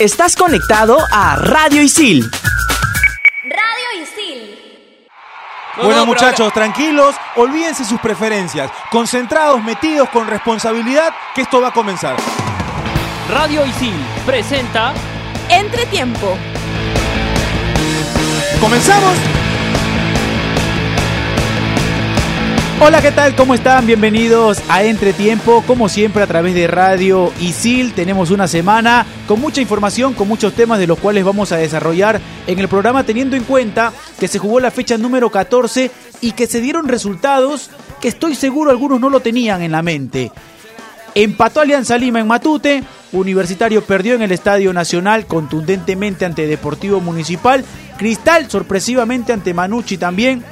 Estás conectado a Radio Isil. Radio Isil. bueno muchachos, tranquilos, olvídense sus preferencias, concentrados, metidos con responsabilidad, que esto va a comenzar. Radio Isil presenta Entretiempo. ¡Comenzamos! Hola, ¿qué tal? ¿Cómo están? Bienvenidos a Entretiempo, como siempre a través de Radio Isil. Tenemos una semana con mucha información, con muchos temas de los cuales vamos a desarrollar en el programa, teniendo en cuenta que se jugó la fecha número 14 y que se dieron resultados que estoy seguro algunos no lo tenían en la mente. Empató Alianza Lima en Matute, Universitario perdió en el Estadio Nacional contundentemente ante Deportivo Municipal, Cristal sorpresivamente ante Manucci también,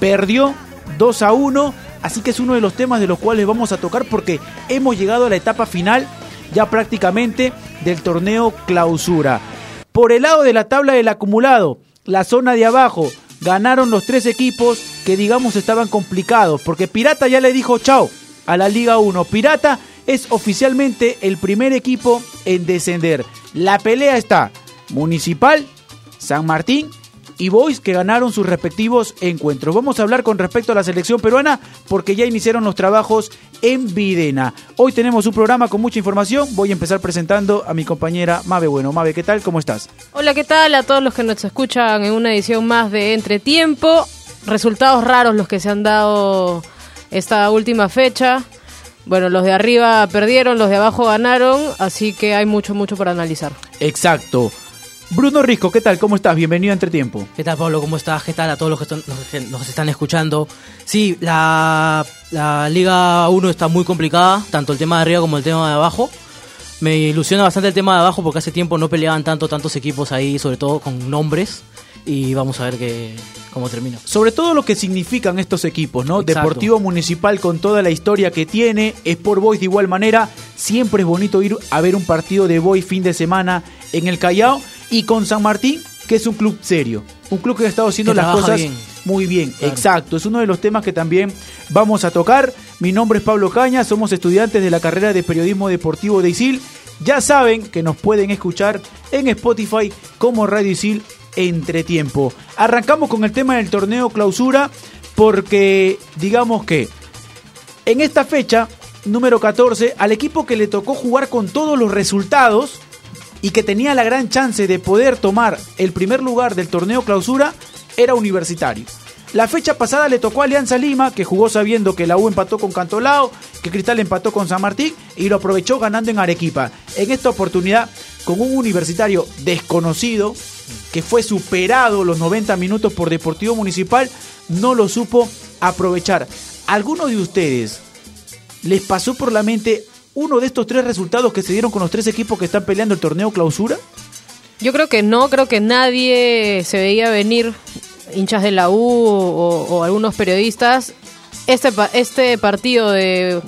perdió 2 a 1. Así que es uno de los temas de los cuales vamos a tocar porque hemos llegado a la etapa final ya prácticamente del torneo clausura. Por el lado de la tabla del acumulado, la zona de abajo, ganaron los tres equipos que digamos estaban complicados porque Pirata ya le dijo chao a la Liga 1. Pirata es oficialmente el primer equipo en descender. La pelea está Municipal, San Martín y Boys que ganaron sus respectivos encuentros. Vamos a hablar con respecto a la selección peruana porque ya iniciaron los trabajos en Videna. Hoy tenemos un programa con mucha información. Voy a empezar presentando a mi compañera Mabe Bueno. Mabe, ¿qué tal? ¿Cómo estás? Hola, ¿qué tal? A todos los que nos escuchan en una edición más de Entretiempo. Resultados raros los que se han dado esta última fecha. Bueno, los de arriba perdieron, los de abajo ganaron, así que hay mucho, mucho para analizar. Exacto. Bruno Risco, ¿qué tal? ¿Cómo estás? Bienvenido a Entretiempo. ¿Qué tal, Pablo? ¿Cómo estás? ¿Qué tal a todos los que, están, los que nos están escuchando? Sí, la, la Liga 1 está muy complicada, tanto el tema de arriba como el tema de abajo. Me ilusiona bastante el tema de abajo porque hace tiempo no peleaban tanto tantos equipos ahí, sobre todo con nombres. Y vamos a ver que, cómo termina. Sobre todo lo que significan estos equipos, ¿no? Exacto. Deportivo Municipal con toda la historia que tiene, Sport Boys de igual manera. Siempre es bonito ir a ver un partido de Boys fin de semana en el Callao. Y con San Martín, que es un club serio. Un club que ha estado haciendo Que las cosas bien. muy bien. Claro. Exacto. Es uno de los temas que también vamos a tocar. Mi nombre es Pablo Caña, somos estudiantes de la carrera de Periodismo Deportivo de ISIL. Ya saben que nos pueden escuchar en Spotify como Radio ISIL Entretiempo. Arrancamos con el tema del torneo clausura porque digamos que en esta fecha, número 14, al equipo que le tocó jugar con todos los resultados y que tenía la gran chance de poder tomar el primer lugar del torneo clausura, era Universitario. La fecha pasada le tocó a Alianza Lima, que jugó sabiendo que la U empató con Cantolao, que Cristal empató con San Martín y lo aprovechó ganando en Arequipa. En esta oportunidad, con un universitario desconocido, que fue superado los 90 minutos por Deportivo Municipal, no lo supo aprovechar. ¿Alguno de ustedes les pasó por la mente uno de estos tres resultados que se dieron con los tres equipos que están peleando el torneo clausura? Yo creo que no, creo que nadie se veía venir, hinchas de la U o, algunos periodistas. Este, este partido de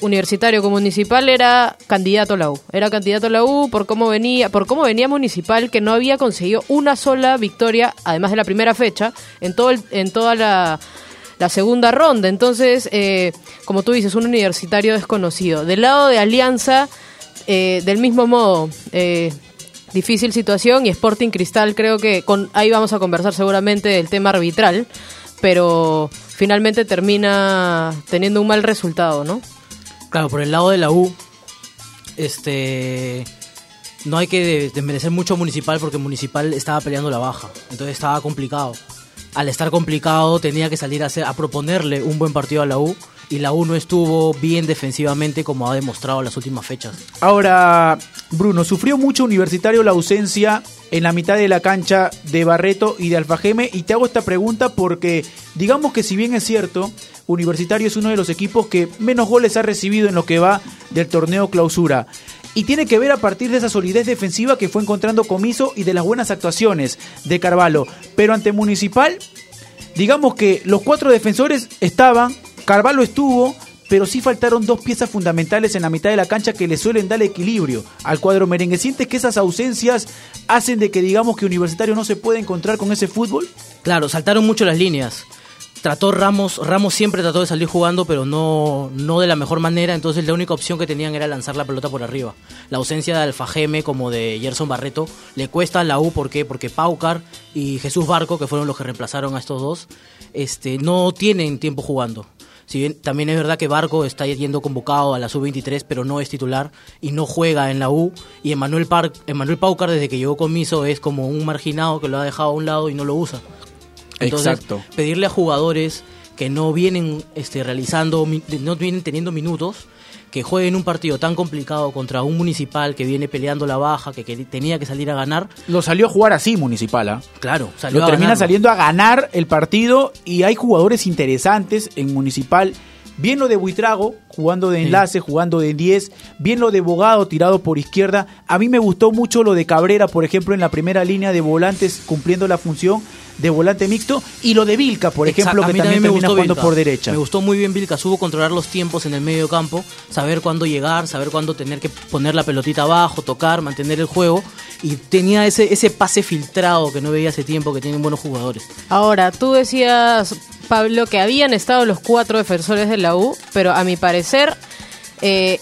universitario con municipal era candidato a la U. Era candidato a la U por cómo venía, por cómo venía municipal, que no había conseguido una sola victoria, además de la primera fecha, en todo el- en toda la, la segunda ronda. Entonces, eh, como tú dices, un universitario desconocido. Del lado de Alianza, eh, del mismo modo, eh, difícil situación y Sporting Cristal creo que ahí vamos a conversar seguramente del tema arbitral, pero finalmente termina teniendo un mal resultado, ¿no? Claro, por el lado de la U, este no hay que de- desmerecer mucho Municipal porque Municipal estaba peleando la baja, entonces estaba complicado. Al estar complicado tenía que salir a, a proponerle un buen partido a la U y la U no estuvo bien defensivamente como ha demostrado las últimas fechas. Ahora, Bruno, sufrió mucho universitario la ausencia en la mitad de la cancha de Barreto y de Alfajeme y te hago esta pregunta porque digamos que si bien es cierto, Universitario es uno de los equipos que menos goles ha recibido en lo que va del torneo clausura. Y tiene que ver a partir de esa solidez defensiva que fue encontrando Comiso y de las buenas actuaciones de Carvalho. Pero ante Municipal, digamos que los cuatro defensores estaban, Carvalho estuvo, pero sí faltaron dos piezas fundamentales en la mitad de la cancha que le suelen dar equilibrio al cuadro merengue. ¿Sientes que esas ausencias hacen de que digamos que Universitario no se puede encontrar con ese fútbol? Claro, saltaron mucho las líneas. Trató Ramos, Ramos siempre trató de salir jugando, pero no, no de la mejor manera, entonces la única opción que tenían era lanzar la pelota por arriba. La ausencia de Alfajeme como de Gerson Barreto le cuesta a la U, ¿por qué? Porque Paucar y Jesús Barco, que fueron los que reemplazaron a estos dos, este, no tienen tiempo jugando. Si también es verdad que Barco está yendo convocado a la sub-23, pero no es titular y no juega en la U. Y Emanuel, Paucar, desde que llegó con Miso, es como un marginado que lo ha dejado a un lado y no lo usa. Entonces, Exacto. pedirle a jugadores que no vienen este, realizando, no vienen teniendo minutos, que jueguen un partido tan complicado contra un municipal que viene peleando la baja, que, que tenía que salir a ganar, Lo salió a jugar así Municipal, ¿ah? claro, salió Lo a termina ganarlo. saliendo a ganar el partido y hay jugadores interesantes en Municipal. Bien lo de Buitrago, jugando de enlace, jugando de 10. Bien lo de Bogado, tirado por izquierda. A mí me gustó mucho lo de Cabrera, por ejemplo, en la primera línea de volantes, cumpliendo la función de volante mixto. Y lo de Vilca, por ejemplo, Exacto, que mí también me termina gustó jugando Vilca. por derecha. Me gustó muy bien Vilca, supo controlar los tiempos en el medio campo, saber cuándo llegar, saber cuándo tener que poner la pelotita abajo, tocar, mantener el juego. Y tenía ese, ese pase filtrado que no veía hace tiempo, que tienen buenos jugadores. Ahora, tú decías, Pablo, que habían estado los cuatro defensores de la U, pero a mi parecer, eh,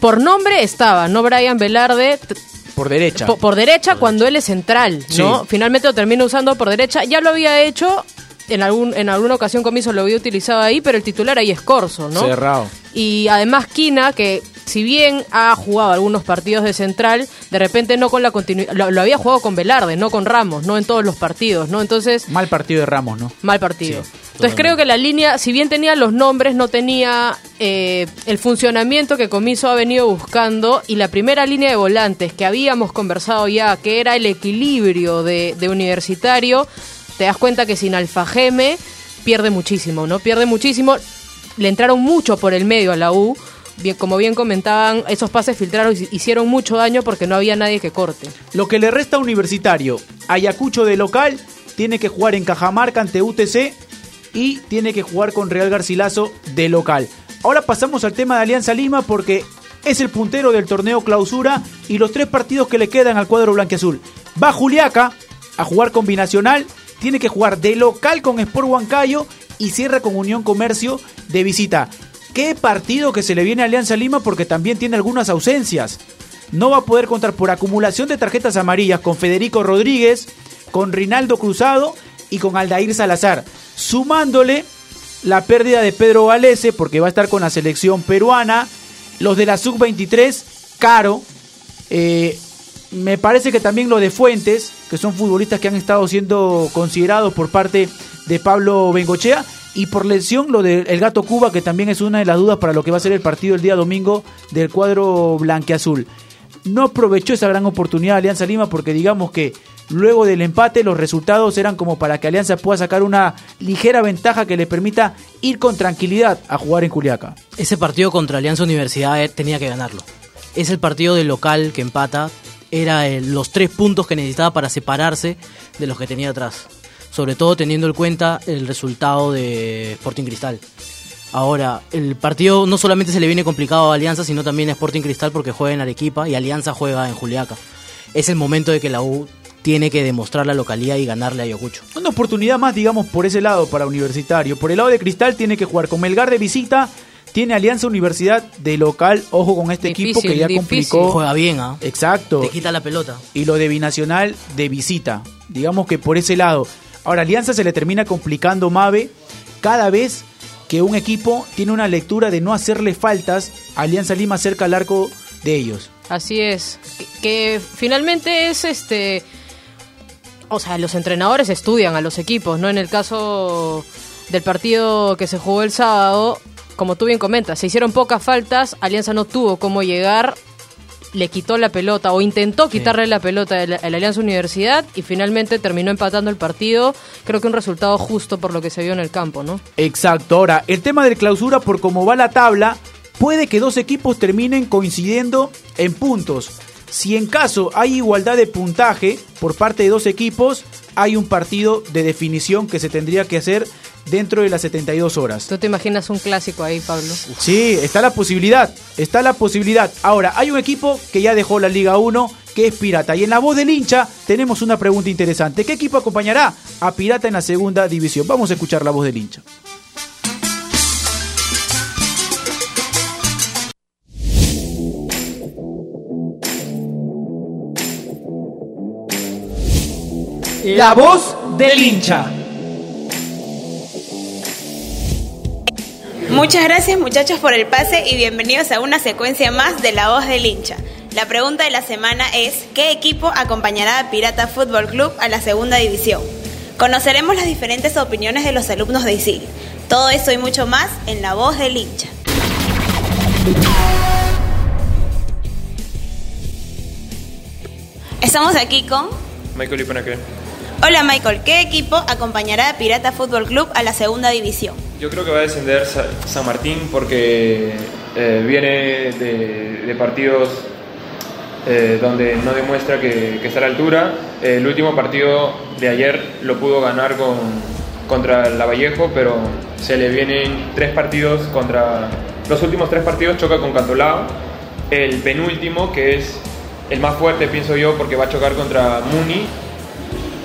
por nombre estaba, ¿no? Brian Velarde, Por derecha. po- por, derecha cuando él es central, ¿no? Sí. Finalmente lo termina usando por derecha. Ya lo había hecho, en, algún, en alguna ocasión comiso lo había utilizado ahí, pero el titular ahí es Corso, ¿no? Cerrado. Y además Kina, que si bien ha jugado algunos partidos de central, de repente no con la continuidad, lo, lo había jugado con Velarde, no con Ramos, no en todos los partidos, ¿no? Entonces, Mal partido de Ramos, ¿no? mal partido. Sí, Entonces totalmente. creo que la línea, si bien tenía los nombres, no tenía eh, el funcionamiento que Comiso ha venido buscando y la primera línea de volantes que habíamos conversado ya, que era el equilibrio de, de universitario, te das cuenta que sin Alfajeme pierde muchísimo, ¿no? Pierde muchísimo. Le entraron mucho por el medio a la U. Bien, como bien comentaban, esos pases filtrados hicieron mucho daño porque no había nadie que corte. Lo que le resta a Universitario, Ayacucho de local, tiene que jugar en Cajamarca ante UTC y tiene que jugar con Real Garcilaso de local. Ahora pasamos al tema de Alianza Lima porque es el puntero del torneo clausura y los tres partidos que le quedan al cuadro blanqueazul. Va Juliaca a jugar con Binacional, tiene que jugar de local con Sport Huancayo y cierra con Unión Comercio de visita. Qué partido que se le viene a Alianza Lima porque también tiene algunas ausencias no va a poder contar por acumulación de tarjetas amarillas con Federico Rodríguez, con Rinaldo Cruzado y con Aldair Salazar, sumándole la pérdida de Pedro Galese porque va a estar con la selección peruana, los de la sub-23, Caro, eh, me parece que también lo de Fuentes, que son futbolistas que han estado siendo considerados por parte de Pablo Bengochea, y por lesión lo del el Gato Cuba, que también es una de las dudas para lo que va a ser el partido el día domingo del cuadro blanqueazul. No aprovechó esa gran oportunidad Alianza Lima porque digamos que luego del empate los resultados eran como para que Alianza pueda sacar una ligera ventaja que le permita ir con tranquilidad a jugar en Culiaca. Ese partido contra Alianza Universidad eh, tenía que ganarlo. Es el partido del local que empata. Era el- los tres puntos que necesitaba para separarse de los que tenía atrás. Sobre todo teniendo en cuenta el resultado de Sporting Cristal. Ahora, el partido no solamente se le viene complicado a Alianza, sino también a Sporting Cristal porque juega en Arequipa y Alianza juega en Juliaca. Es el momento de que la U tiene que demostrar la localidad y ganarle a Ayacucho. Una oportunidad más, digamos, por ese lado para Universitario. Por el lado de Cristal tiene que jugar con Melgar de visita, tiene Alianza Universidad de local. Ojo con este equipo que ya difícil. complicó. Juega bien, ¿ah? Exacto. Te quita la pelota. Y lo de Binacional de visita. Digamos que por ese lado. Ahora, Alianza se le termina complicando Mave cada vez que un equipo tiene una lectura de no hacerle faltas a Alianza Lima cerca al arco de ellos. Así es. Que, que finalmente es este. O sea, los entrenadores estudian a los equipos, ¿no? En el caso del partido que se jugó el sábado, como tú bien comentas, se hicieron pocas faltas, Alianza no tuvo cómo llegar, le quitó la pelota o intentó quitarle la pelota a la, a la Alianza Universidad y finalmente terminó empatando el partido. Creo que un resultado justo por lo que se vio en el campo, ¿no? Exacto. Ahora, el tema del clausura, por cómo va la tabla, puede que dos equipos terminen coincidiendo en puntos. Si en caso hay igualdad de puntaje por parte de dos equipos, hay un partido de definición que se tendría que hacer dentro de las 72 horas. ¿Tú te imaginas un clásico ahí, Pablo? Sí, está la posibilidad, está la posibilidad. Ahora, hay un equipo que ya dejó la Liga 1, que es Pirata. Y en la voz del hincha tenemos una pregunta interesante. ¿Qué equipo acompañará a Pirata en la segunda división? Vamos a escuchar la voz del hincha. La voz del hincha. Muchas gracias muchachos por el pase y bienvenidos a una secuencia más de La Voz del Hincha. La pregunta de la semana es, ¿qué equipo acompañará a Pirata Fútbol Club a la segunda división? Conoceremos las diferentes opiniones de los alumnos de ISIL. Todo eso y mucho más en La Voz del Hincha. Estamos aquí con... Michael Ipanaque. Hola Michael, ¿qué equipo acompañará a Pirata Fútbol Club a la segunda división? Yo creo que va a descender Sa- San Martín porque eh, viene de, partidos eh, donde no demuestra que, está a la altura. El último partido de ayer lo pudo ganar con, contra Lavallejo, pero se le vienen tres partidos contra... Los últimos tres partidos choca con Cantolao. El penúltimo, que es el más fuerte, pienso yo, porque va a chocar contra Muni.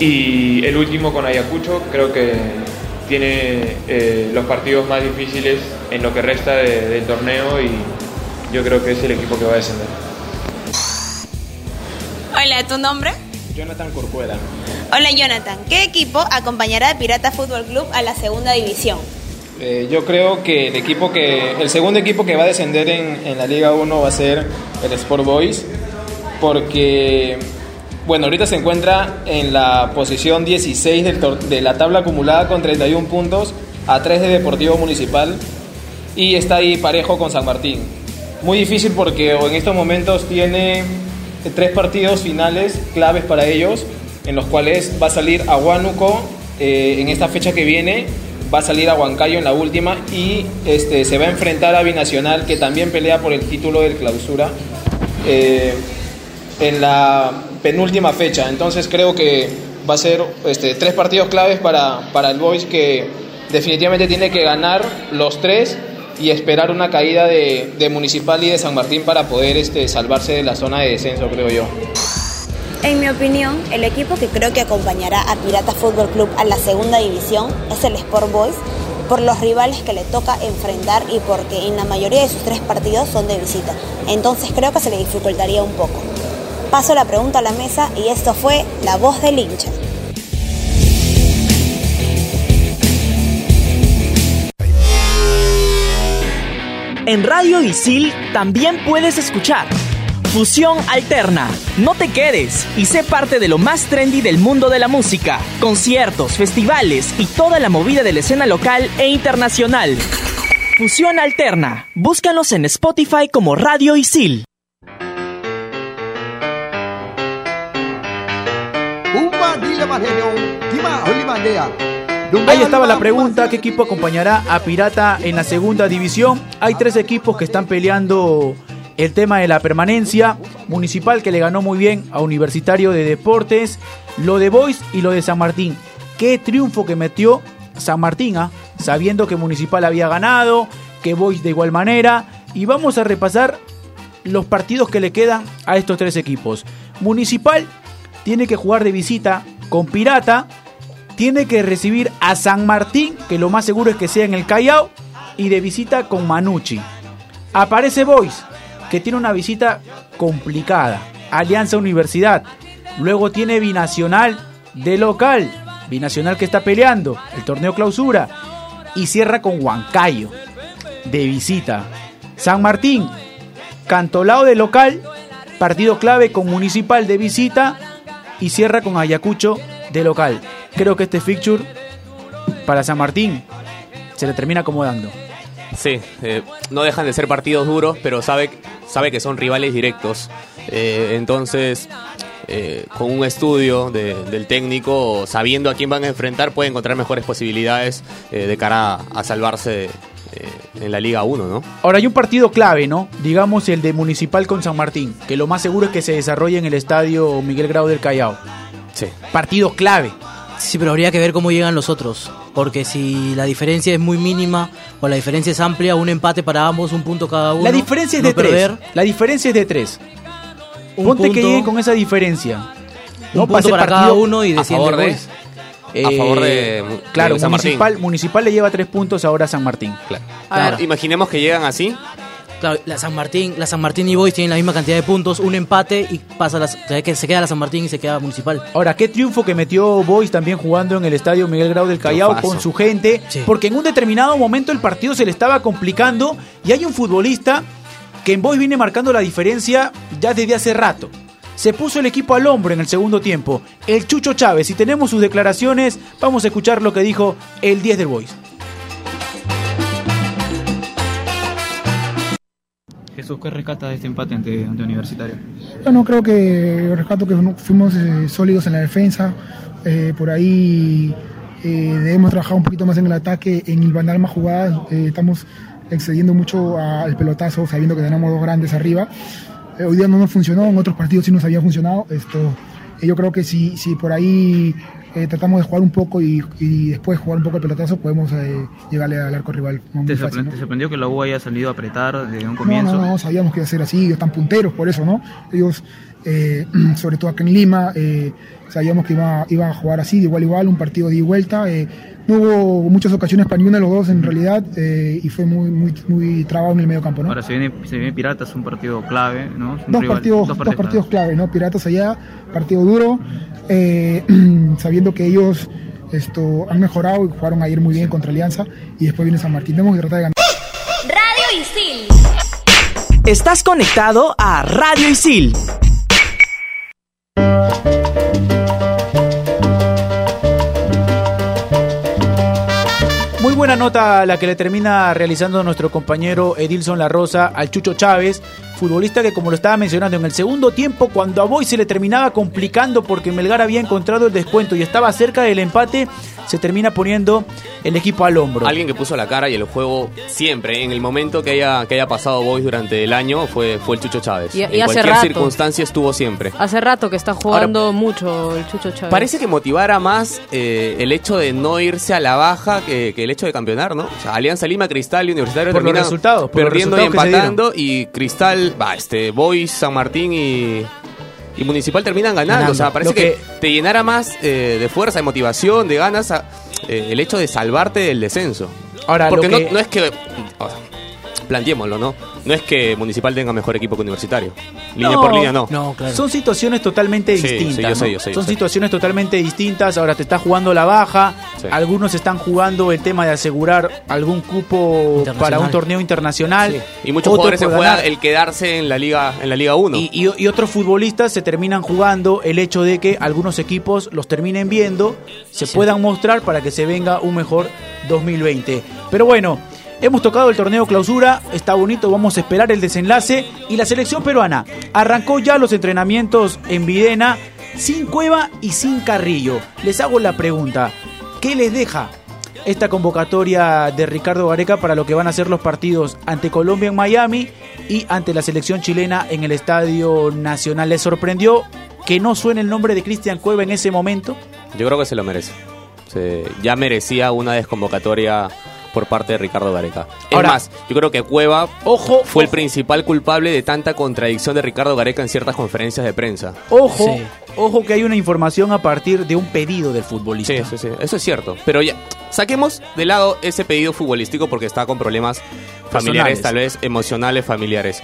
Y el último con Ayacucho, creo que tiene eh, los partidos más difíciles en lo que resta de- del torneo y yo creo que es el equipo que va a descender. Hola, ¿tu nombre? Jonathan Corcuera. Hola Jonathan, ¿qué equipo acompañará a Pirata Fútbol Club a la segunda división? Eh, yo creo que el equipo que el segundo equipo que va a descender en, en la Liga 1 va a ser el Sport Boys porque bueno, ahorita se encuentra en la posición 16 del tor- de la tabla acumulada con 31 puntos a 3 de Deportivo Municipal y está ahí parejo con San Martín. Muy difícil porque en estos momentos tiene tres partidos finales claves para ellos, en los cuales va a salir a Huánuco eh, en esta fecha que viene, va a salir a Huancayo en la última y este, se va a enfrentar a Binacional que también pelea por el título del clausura eh, en la penúltima fecha. Entonces creo que va a ser este, tres partidos claves para, para el Boys que definitivamente tiene que ganar los tres y esperar una caída de, de Municipal y de San Martín para poder este, salvarse de la zona de descenso, creo yo. En mi opinión, el equipo que creo que acompañará a Pirata Fútbol Club a la segunda división es el Sport Boys por los rivales que le toca enfrentar y porque en la mayoría de sus tres partidos son de visita. Entonces creo que se le dificultaría un poco. Paso la pregunta a la mesa y esto fue La Voz del Hincha. En Radio Isil también puedes escuchar Fusión Alterna. No te quedes y sé parte de lo más trendy del mundo de la música, conciertos, festivales y toda la movida de la escena local e internacional. Fusión Alterna. Búscanos en Spotify como Radio Isil. Ahí estaba la pregunta, ¿qué equipo acompañará a Pirata en la segunda división? Hay tres equipos que están peleando el tema de la permanencia. Municipal que le ganó muy bien a Universitario de Deportes, lo de Boys y lo de San Martín. Qué triunfo que metió San Martín, ¿ah? sabiendo que Municipal había ganado, que Boys de igual manera. Y vamos a repasar los partidos que le quedan a estos tres equipos. Municipal tiene que jugar de visita con Pirata, tiene que recibir a San Martín, que lo más seguro es que sea en el Callao, y de visita con Manucci. Aparece Boys, que tiene una visita complicada. Alianza Universidad. Luego tiene Binacional de local. Binacional que está peleando el torneo clausura. Y cierra con Huancayo de visita. San Martín, Cantolao de local. Partido clave con Municipal de visita. Y cierra con Ayacucho de local. Creo que este fixture para San Martín se le termina acomodando. Sí, eh, no dejan de ser partidos duros, pero sabe, sabe que son rivales directos. Eh, entonces, eh, con un estudio de- del técnico, sabiendo a quién van a enfrentar, puede encontrar mejores posibilidades de cara a, a salvarse eh, en la Liga 1, ¿no? Ahora hay un partido clave, ¿no? Digamos el de Municipal con San Martín, que lo más seguro es que se desarrolle en el estadio Miguel Grau del Callao. Sí. Partido clave. Sí, pero habría que ver cómo llegan los otros. Porque si la diferencia es muy mínima o la diferencia es amplia, un empate para ambos, un punto cada uno. La diferencia es no de tres. La diferencia es de tres. un Ponte que punto- lleguen con esa diferencia. Un punto Pase para cada partido uno y a desciende de- a favor de- Eh, de claro, San Martín. municipal, municipal le lleva tres puntos ahora a San Martín. Claro. Claro. Imaginemos que llegan así. Claro, la San Martín, la San Martín y Boys tienen la misma cantidad de puntos, un empate y pasa la, que se queda la San Martín y se queda Municipal. Ahora, qué triunfo que metió Boys también jugando en el estadio Miguel Grau del Callao con su gente, Sí. porque en un determinado momento el partido se le estaba complicando y hay un futbolista que en Boys viene marcando la diferencia ya desde hace rato. Se puso el equipo al hombro en el segundo tiempo, el Chucho Chávez, y tenemos sus declaraciones, vamos a escuchar lo que dijo el 10 del Boys. Jesús, ¿qué rescata de este empate ante, ante Universitario? Bueno, creo que rescato que fu- fuimos eh, sólidos en la defensa. eh, por ahí eh, debemos trabajar un poquito más en el ataque, en hilvanar más jugadas. eh, estamos excediendo mucho al pelotazo, sabiendo que tenemos dos grandes arriba. Eh, hoy día no nos funcionó, en otros partidos sí nos había funcionado. Esto, eh, yo creo que si, si por ahí eh, tratamos de jugar un poco y, y después jugar un poco el pelotazo, podemos eh, llegarle al arco rival. ¿Te, fácil, ¿no? te sorprendió que la U haya salido a apretar desde un No, comienzo? no, no, sabíamos que iba a ser así, ellos están punteros por eso, ¿no? Ellos, eh, sobre todo acá en Lima, eh, sabíamos que iba, iba a jugar así, de igual a igual, un partido de ida y vuelta. No hubo muchas ocasiones para ninguno de los dos en realidad eh, y fue muy, muy, muy trabado en el medio campo, ¿no? Ahora se viene, se viene Piratas, un partido clave, ¿no? Un dos, rival- partidos, dos partidos clave, ¿no? Piratas allá, partido duro, eh, sabiendo que ellos esto, han mejorado y jugaron ayer muy bien contra Alianza y después viene San Martín. Tenemos que tratar de ganar. Radio Isil. Estás conectado a Radio Isil. Buena nota la que le termina realizando nuestro compañero Edilson La Rosa al Chucho Chávez, futbolista que como lo estaba mencionando en el segundo tiempo, cuando a Boy se le terminaba complicando porque Melgar había encontrado el descuento y estaba cerca del empate, se termina poniendo el equipo al hombro. Alguien que puso la cara y el juego siempre, en el momento que haya, que haya pasado Boys durante el año, fue, fue el Chucho Chávez. Y- y en hace cualquier rato. circunstancia estuvo siempre. Hace rato que está jugando mucho el Chucho Chávez. Parece que motivara más eh, el hecho de no irse a la baja que, que el hecho de campeonar, ¿no? O sea, Alianza Lima, Cristal y Universitario Por los terminan resultados, por los perdiendo y resultados empatando y Cristal, va, este, Boys, San Martín y, y Municipal terminan ganando. Ganando. O sea, parece que, que- te llenara más eh, de fuerza, de motivación, de ganas a- eh, el hecho de salvarte del descenso. Ahora, Porque lo no, que- no es que... o sea, planteémoslo, ¿no? No es que Municipal tenga mejor equipo que Universitario. Línea por línea, no. Son situaciones totalmente Sí, sí, distintas. yo sé, ¿no? yo sé, yo Son sé. situaciones totalmente distintas. Ahora te está jugando la baja. Sí. Algunos están jugando el tema de asegurar algún cupo para un torneo internacional. Sí. Y muchos Otros jugadores se juegan el quedarse en la Liga en la Liga 1. Y, y- y otros futbolistas se terminan jugando el hecho de que algunos equipos los terminen viendo, se puedan mostrar para que se venga un mejor 2020. Pero bueno, hemos tocado el torneo clausura, está bonito, vamos a esperar el desenlace. Y la selección peruana arrancó ya los entrenamientos en Videna sin Cueva y sin Carrillo. Les hago la pregunta, ¿qué les deja esta convocatoria de Ricardo Gareca para lo que van a ser los partidos ante Colombia en Miami y ante la selección chilena en el Estadio Nacional. ¿Les sorprendió que no suene el nombre de Cristian Cueva en ese momento? Yo creo que se lo merece. Ya merecía una desconvocatoria por parte de Ricardo Gareca. Es Ahora- más, yo creo que Cueva ojo, fue el principal culpable de tanta contradicción de Ricardo Gareca en ciertas conferencias de prensa. Ojo, ojo que hay una información a partir de un pedido del futbolista. Sí, sí, sí, eso es cierto. Pero ya, saquemos de lado ese pedido futbolístico porque está con problemas familiares, Personales. tal vez emocionales, familiares.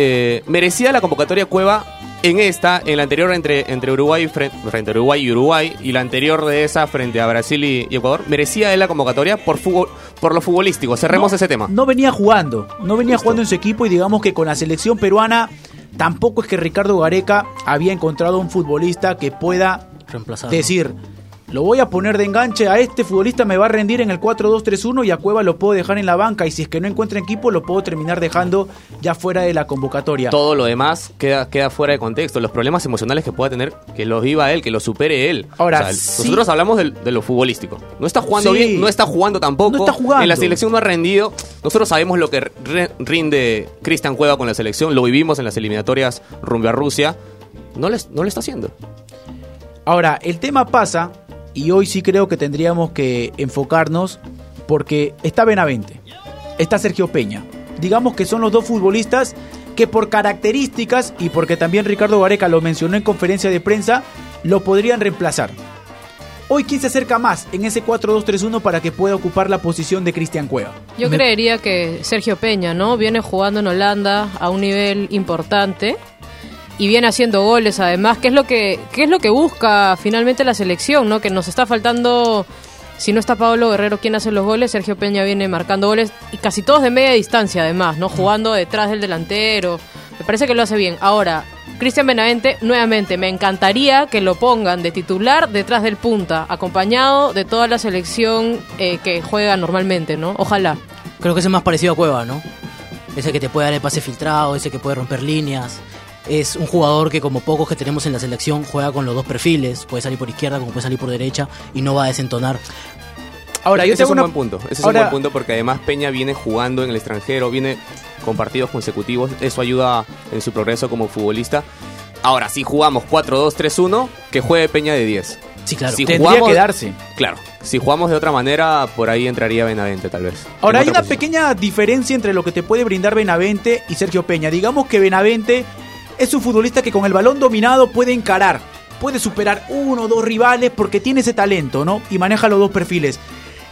Eh, merecía la convocatoria Cueva en esta, en la anterior entre, entre Uruguay, y fren- frente a Uruguay y Uruguay, y la anterior de esa frente a Brasil y, y Ecuador. Merecía él la convocatoria por, fútbol, por lo futbolístico. Cerremos No, ese tema. No venía jugando, no venía jugando en su equipo y digamos que con la selección peruana tampoco es que Ricardo Gareca había encontrado un futbolista que pueda decir, lo voy a poner de enganche a este futbolista, me va a rendir en el 4-2-3-1 y a Cueva lo puedo dejar en la banca y si es que no encuentra equipo lo puedo terminar dejando ya fuera de la convocatoria. Todo lo demás queda, queda fuera de contexto. Los problemas emocionales que pueda tener, que los viva él, que los supere él. Ahora, O sea, sí. nosotros hablamos de, lo futbolístico. No está jugando Sí. bien, no está jugando tampoco. No está jugando. En la selección no ha rendido. Nosotros sabemos lo que re- rinde Cristian Cueva con la selección. Lo vivimos en las eliminatorias rumbo a Rusia. No, les, no lo está haciendo. Ahora, el tema pasa, y hoy sí creo que tendríamos que enfocarnos porque está Benavente, está Sergio Peña. Digamos que son los dos futbolistas que por características y porque también Ricardo Gareca lo mencionó en conferencia de prensa, lo podrían reemplazar. Hoy, ¿quién se acerca más en ese 4-2-3-1 para que pueda ocupar la posición de Cristian Cueva? Yo creería que Sergio Peña, ¿no? Viene jugando en Holanda a un nivel importante y viene haciendo goles además, que es lo que qué es lo que busca finalmente la selección, ¿no? Que nos está faltando si no está Pablo Guerrero quien hace los goles, Sergio Peña viene marcando goles y casi todos de media distancia además, ¿no? Jugando detrás del delantero. Me parece que lo hace bien. Ahora, Cristian Benavente, nuevamente, me encantaría que lo pongan de titular detrás del punta, acompañado de toda la selección eh, que juega normalmente, ¿no? Ojalá. Creo que ese es más parecido a Cueva, ¿no? Ese que te puede dar el pase filtrado, ese que puede romper líneas. Es un jugador que como pocos que tenemos en la selección juega con los dos perfiles, puede salir por izquierda como puede salir por derecha y no va a desentonar. Ahora, yo ese tengo es un buen punto. Ese es un buen punto porque además Peña viene jugando en el extranjero, viene con partidos consecutivos. Eso ayuda en su progreso como futbolista. Ahora, si jugamos 4-2-3-1, que juegue Peña de 10. Sí, claro. Si Tendría jugamos- que darse. Claro. Si jugamos de otra manera, por ahí entraría Benavente, tal vez. Ahora, hay una posición. pequeña diferencia entre lo que te puede brindar Benavente y Sergio Peña. Digamos que Benavente es un futbolista que con el balón dominado puede encarar, puede superar uno o dos rivales porque tiene ese talento, ¿no? Y maneja los dos perfiles.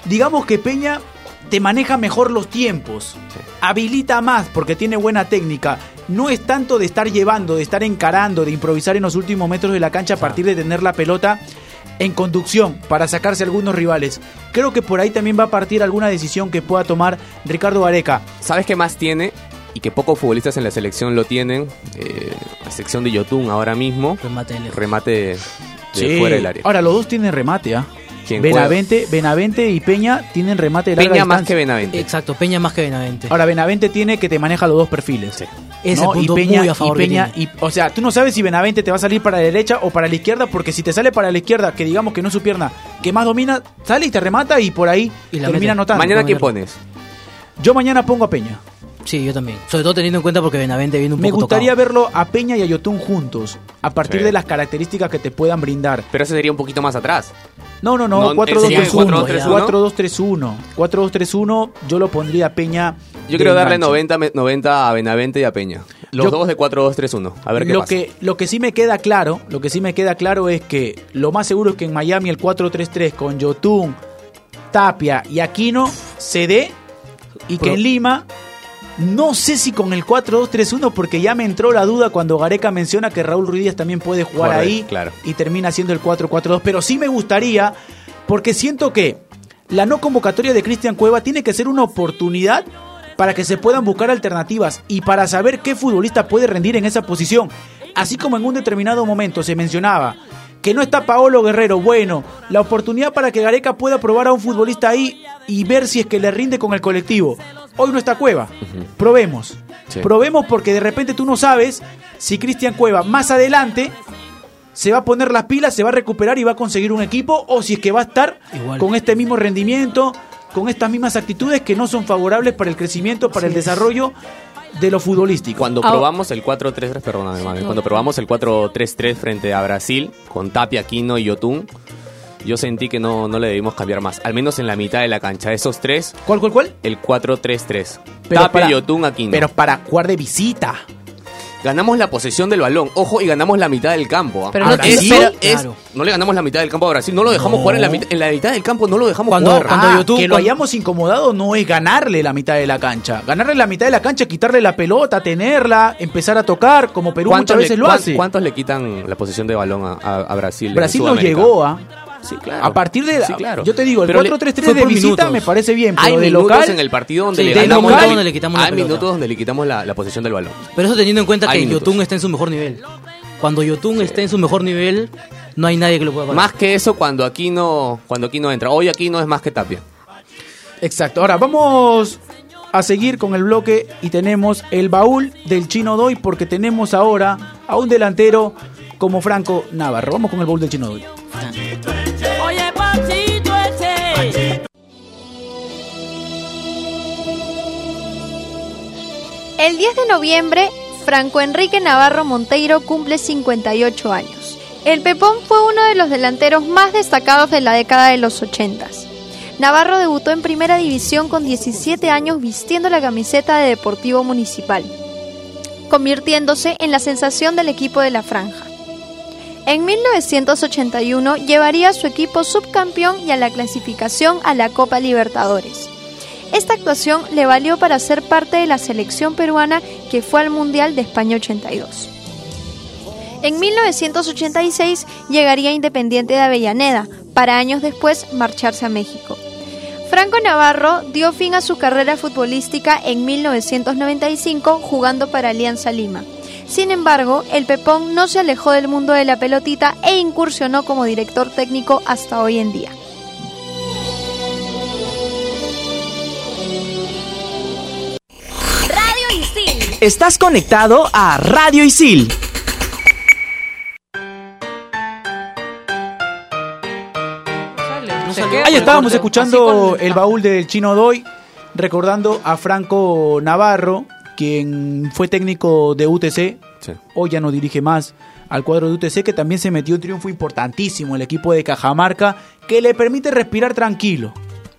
Digamos que Peña te maneja mejor los tiempos, habilita más porque tiene buena técnica. No es tanto de estar llevando, de estar encarando, de improvisar en los últimos metros de la cancha a partir de tener la pelota en conducción para sacarse algunos rivales. Creo que por ahí también va a partir alguna decisión que pueda tomar Ricardo Gareca. ¿Sabes qué más tiene? Y que pocos futbolistas en la selección lo tienen. Eh, la sección de Yotun ahora mismo. Remate de. Remate de, Sí. fuera del área. Ahora los dos tienen remate, ¿ah? ¿Quién Benavente, Benavente y Peña tienen remate de larga Peña más que Benavente. Exacto, Peña más que Benavente. Ahora Benavente tiene que te maneja los dos perfiles. Ese ¿no? punto y Peña, muy a favor y Peña y, o sea, tú no sabes si Benavente te va a salir para la derecha o para la izquierda, porque si te sale para la izquierda, que digamos que no es su pierna, que más domina, sale y te remata y por ahí Y la termina mete. anotando. ¿Mañana quién pones? Yo mañana pongo a Peña. Sí, yo también. Sobre todo teniendo en cuenta porque Benavente viene un Me poco gustaría tocado. verlo a Peña y a Yotun juntos, a partir Sí. de las características que te puedan brindar. Pero ese sería un poquito más atrás. No, no, no, No, 4-2-3-1. ¿sería 4-2-3-1. 4-2-3-1, yo lo pondría a Peña. Yo quiero darle enganche. 90, me- 90 a Benavente y a Peña. Los Yo- dos de 4-2-3-1. A ver qué lo pasa. que lo que sí me queda claro, lo que sí me queda claro es que lo más seguro es que en Miami el 4-3-3 con Yotun, Tapia y Aquino se dé y que Pero- en Lima no sé si con el 4-2-3-1 porque ya me entró la duda cuando Gareca menciona que Raúl Ruiz Díaz también puede jugar ahí claro. y termina siendo el 4-4-2, pero sí me gustaría porque siento que la no convocatoria de Cristian Cueva tiene que ser una oportunidad para que se puedan buscar alternativas y para saber qué futbolista puede rendir en esa posición. Así como en un determinado momento se mencionaba que no está Paolo Guerrero, bueno, la oportunidad para que Gareca pueda probar a un futbolista ahí y ver si es que le rinde con el colectivo. Hoy no está Cueva, probemos. Sí. Probemos porque de repente tú no sabes si Cristian Cueva más adelante se va a poner las pilas, se va a recuperar y va a conseguir un equipo o si es que va a estar Igual. con este mismo rendimiento, con estas mismas actitudes que no son favorables para el crecimiento, para el desarrollo de lo futbolístico. Cuando Ah, probamos el 4-3-3, perdóname, mami, cuando probamos el 4-3-3 frente a Brasil, con Tapia, Aquino y Yotun, yo sentí que no, no le debimos cambiar más. Al menos en la mitad de la cancha. Esos tres, ¿Cuál, cuál, cuál? el 4-3-3. Pero Tapia, Yotun, Aquino. Pero para jugar de visita. ganamos la posesión del balón, ojo, y ganamos la mitad del campo. ¿ah? Pero no Eso es- claro. no le ganamos la mitad del campo a Brasil, no lo dejamos No. jugar en la, mitad, en la mitad del campo, no lo dejamos Cuando- jugar. cuando Ah, YouTube- que lo cuando- hayamos incomodado no es ganarle la mitad de la cancha. Ganarle la mitad de la cancha es quitarle la pelota, tenerla, empezar a tocar, como Perú muchas le- veces lo cuán- hace. ¿Cuántos le quitan la posesión de balón a, a- a Brasil? en Brasil no llegó a... Sí, claro. A partir de Sí, claro. yo te digo, el Pero le- 4-3-3 fue de visita minutos. me parece bien, pero Hay de minutos local en el partido donde Sí, le ganamos local la- donde le quitamos Hay minutos donde le quitamos la, la posesión del balón. Pero eso teniendo en cuenta Hay que minutos. Yotun está en su mejor nivel. Cuando Yotun esté en su mejor nivel, no hay nadie que lo pueda parar. Más que eso cuando aquí no cuando aquí no entra. Hoy aquí no es más que Tapia. Exacto. Ahora vamos a seguir con el bloque y tenemos el baúl del Chino Doy porque tenemos ahora a un delantero como Franco Navarro. Vamos con el baúl del Chino Doy. El 10 de noviembre, Franco Enrique Navarro Monteiro cumple 58 años. El Pepón fue uno de los delanteros más destacados de la década de los 80. Navarro debutó en primera división con 17 años vistiendo la camiseta de Deportivo Municipal, convirtiéndose en la sensación del equipo de la franja. En 1981 llevaría a su equipo subcampeón y a la clasificación a la Copa Libertadores. Esta actuación le valió para ser parte de la selección peruana que fue al Mundial de España 82. En 1986 llegaría Independiente de Avellaneda, para años después marcharse a México. Franco Navarro dio fin a su carrera futbolística en 1995 jugando para Alianza Lima. Sin embargo, el Pepón no se alejó del mundo de la pelotita e incursionó como director técnico hasta hoy en día. Estás conectado a Radio Isil. Ahí estábamos escuchando el baúl del Chino Doy, recordando a Franco Navarro, quien fue técnico de UTC, hoy ya no dirige más al cuadro de UTC, que también se metió un triunfo importantísimo el equipo de Cajamarca, que le permite respirar tranquilo.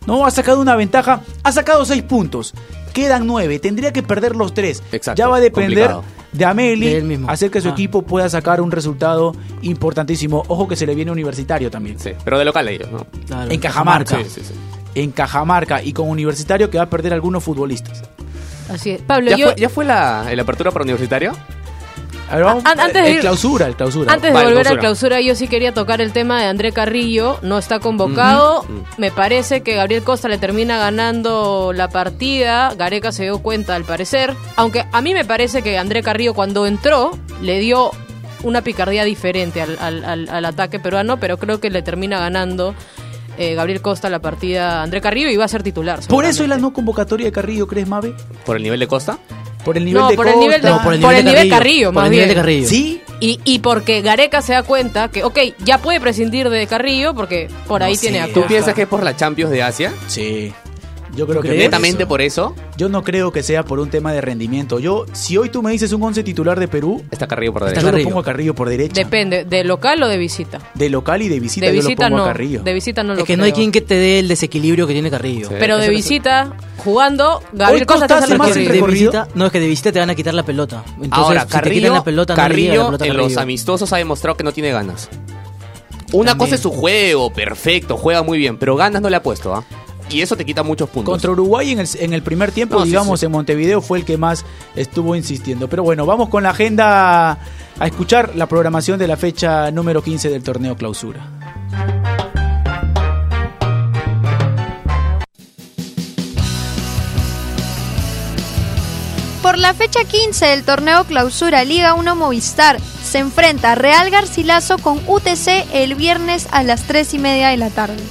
No, ha sacado una ventaja, ha sacado seis puntos, quedan nueve, tendría que perder los tres. ya va a depender complicado. de Ameli De hacer que su Ah. equipo pueda sacar un resultado importantísimo. Ojo que se le viene universitario también. Sí, pero de local ellos, ¿no? En Cajamarca. Sí, sí, sí. En Cajamarca y con Universitario que va a perder algunos futbolistas. Así es. Pablo, ¿Ya, yo fue, ¿Ya fue la, la apertura para universitario? A ver, vamos- An- antes de el ir- clausura, el clausura. Antes de Vale, volver al clausura. clausura, yo sí quería tocar el tema de André Carrillo. No está convocado. Me parece que Gabriel Costa le termina ganando la partida. Gareca se dio cuenta, al parecer. Aunque a mí me parece que André Carrillo, cuando entró, le dio una picardía diferente al, al- al- al ataque peruano, pero creo que le termina ganando eh, Gabriel Costa la partida a André Carrillo y va a ser titular. Por eso es la no convocatoria de Carrillo, ¿crees, Mabe? ¿Por el nivel de Costa? Por el nivel No, de por el nivel de, No, por el nivel Carrillo, Por más el bien. nivel de Carrillo. ¿Sí? Y, y porque Gareca se da cuenta que, ok, ya puede prescindir de Carrillo porque por ahí No tiene sé. a ¿Tú Costa. piensas que es por la Champions de Asia? Sí. Yo creo que ¿Netamente por eso. por eso? Yo no creo que sea por un tema de rendimiento. Yo, si hoy tú me dices un 11 titular de Perú, Está Carrillo por yo derecha. lo Carrillo. pongo a Carrillo por derecha. Depende, ¿de local o de visita? de local y de visita, de yo lo visita pongo no. a Carrillo. De visita no lo Es que no hay quien que te dé el desequilibrio que tiene Carrillo. Sí. Pero de visita, jugando, Gabriel Hoy Costa Costa más el de visita, no, es que de visita te van a quitar la pelota. Entonces, Ahora, si te Carrillo, quitan la pelota, no Carrillo la pelota a en los amistosos ha demostrado que no tiene ganas. Una También. cosa es su juego, perfecto, juega muy bien, pero ganas no le ha puesto, ¿ah? Y eso te quita muchos puntos. Contra Uruguay en el, en el primer tiempo, No, sí, digamos, sí. en Montevideo fue el que más estuvo insistiendo. Pero bueno, vamos con la agenda a escuchar la programación de la fecha número 15 del torneo clausura. Por la fecha 15 del torneo Clausura Liga 1 Movistar se enfrenta Real Garcilaso con UTC el viernes a las 3 y media de la tarde.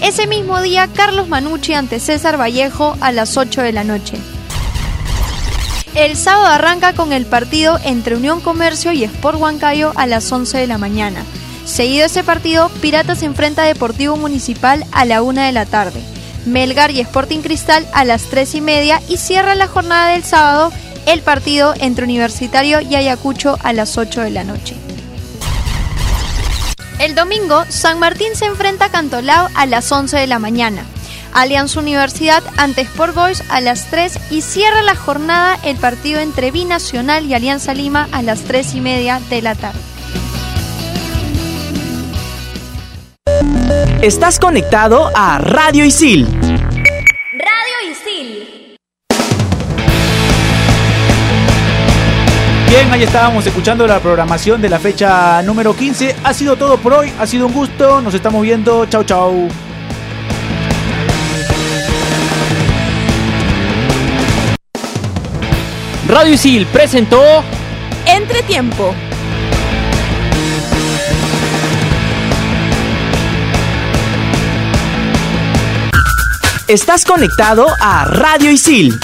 Ese mismo día, Carlos Manucci ante César Vallejo a las 8 de la noche. El sábado arranca con el partido entre Unión Comercio y Sport Huancayo a las 11 de la mañana. Seguido ese partido, Piratas enfrenta a Deportivo Municipal a la 1 de la tarde. Melgar y Sporting Cristal a las 3 y media y cierra la jornada del sábado el partido entre Universitario y Ayacucho a las 8 de la noche. El domingo, San Martín se enfrenta a Cantolao a las 11 de la mañana. Alianza Universidad ante Sport Boys a las 3 y cierra la jornada el partido entre Binacional y Alianza Lima a las 3 y media de la tarde. Estás conectado a Radio Isil. Bien, ahí estábamos escuchando la programación de la fecha número 15. Ha sido todo por hoy, ha sido un gusto, nos estamos viendo, chau chau. Radio Isil presentó Entretiempo. Estás conectado a Radio Isil.